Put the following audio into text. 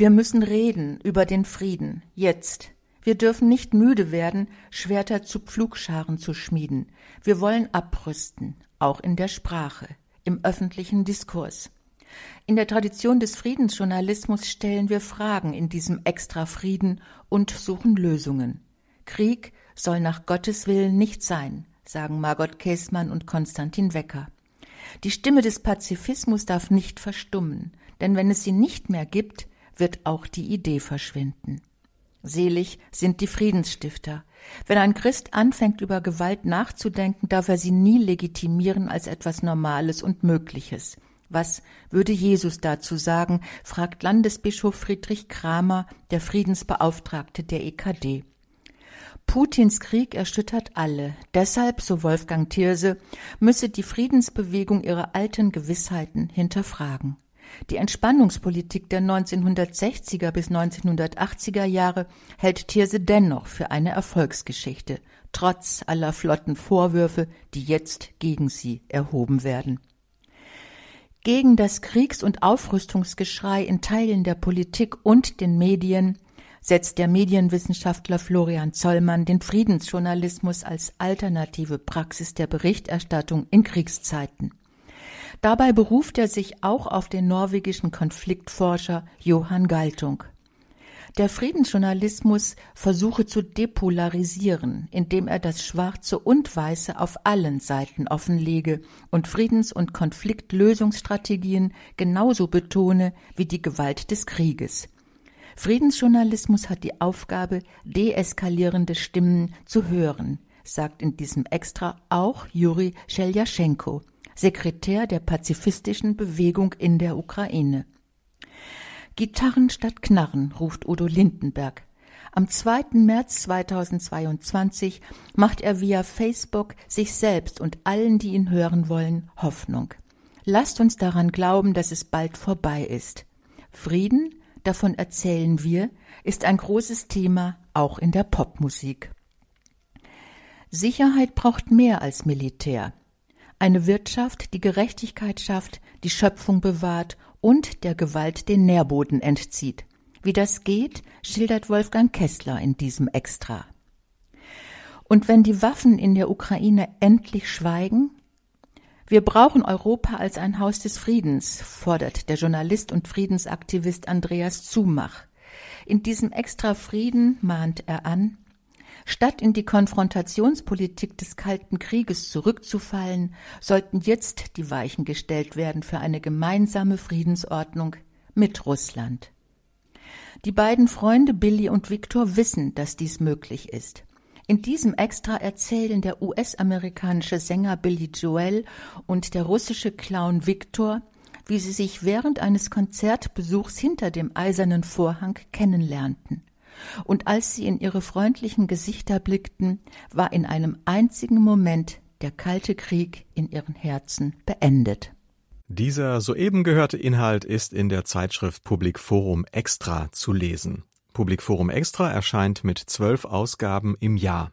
Wir müssen reden über den Frieden, jetzt. Wir dürfen nicht müde werden, Schwerter zu Pflugscharen zu schmieden. Wir wollen abrüsten, auch in der Sprache, im öffentlichen Diskurs. In der Tradition des Friedensjournalismus stellen wir Fragen in diesem Extra-Frieden und suchen Lösungen. Krieg soll nach Gottes Willen nicht sein, sagen Margot Käßmann und Konstantin Wecker. Die Stimme des Pazifismus darf nicht verstummen, denn wenn es sie nicht mehr gibt, wird auch die Idee verschwinden. Selig sind die Friedensstifter. Wenn ein Christ anfängt, über Gewalt nachzudenken, darf er sie nie legitimieren als etwas Normales und Mögliches. Was würde Jesus dazu sagen, fragt Landesbischof Friedrich Kramer, der Friedensbeauftragte der EKD. Putins Krieg erschüttert alle. Deshalb, so Wolfgang Thierse, müsse die Friedensbewegung ihre alten Gewissheiten hinterfragen. Die Entspannungspolitik der 1960er bis 1980er Jahre hält Thierse dennoch für eine Erfolgsgeschichte, trotz aller flotten Vorwürfe, die jetzt gegen sie erhoben werden. Gegen das Kriegs- und Aufrüstungsgeschrei in Teilen der Politik und den Medien setzt der Medienwissenschaftler Florian Zollmann den Friedensjournalismus als alternative Praxis der Berichterstattung in Kriegszeiten. Dabei beruft er sich auch auf den norwegischen Konfliktforscher Johann Galtung. Der Friedensjournalismus versuche zu depolarisieren, indem er das Schwarze und Weiße auf allen Seiten offenlege und Friedens- und Konfliktlösungsstrategien genauso betone wie die Gewalt des Krieges. Friedensjournalismus hat die Aufgabe, deeskalierende Stimmen zu hören, sagt in diesem Extra auch Juri Scheljaschenko, Sekretär der pazifistischen Bewegung in der Ukraine. Gitarren statt Knarren, ruft Udo Lindenberg. Am 2. März 2022 macht er via Facebook sich selbst und allen, die ihn hören wollen, Hoffnung. Lasst uns daran glauben, dass es bald vorbei ist. Frieden, davon erzählen wir, ist ein großes Thema auch in der Popmusik. Sicherheit braucht mehr als Militär. Eine Wirtschaft, die Gerechtigkeit schafft, die Schöpfung bewahrt und der Gewalt den Nährboden entzieht. Wie das geht, schildert Wolfgang Kessler in diesem Extra. Und wenn die Waffen in der Ukraine endlich schweigen? Wir brauchen Europa als ein Haus des Friedens, fordert der Journalist und Friedensaktivist Andreas Zumach. In diesem Extra Frieden mahnt er an, Statt in die Konfrontationspolitik des Kalten Krieges zurückzufallen, sollten jetzt die Weichen gestellt werden für eine gemeinsame Friedensordnung mit Russland. Die beiden Freunde Billy und Victor wissen, dass dies möglich ist. In diesem Extra erzählen der US-amerikanische Sänger Billy Joel und der russische Clown Victor, wie sie sich während eines Konzertbesuchs hinter dem eisernen Vorhang kennenlernten und als sie in ihre freundlichen Gesichter blickten, war in einem einzigen Moment der kalte Krieg in ihren Herzen beendet. Dieser soeben gehörte Inhalt ist in der Zeitschrift Public Forum Extra zu lesen. Public Forum Extra erscheint mit zwölf Ausgaben im Jahr.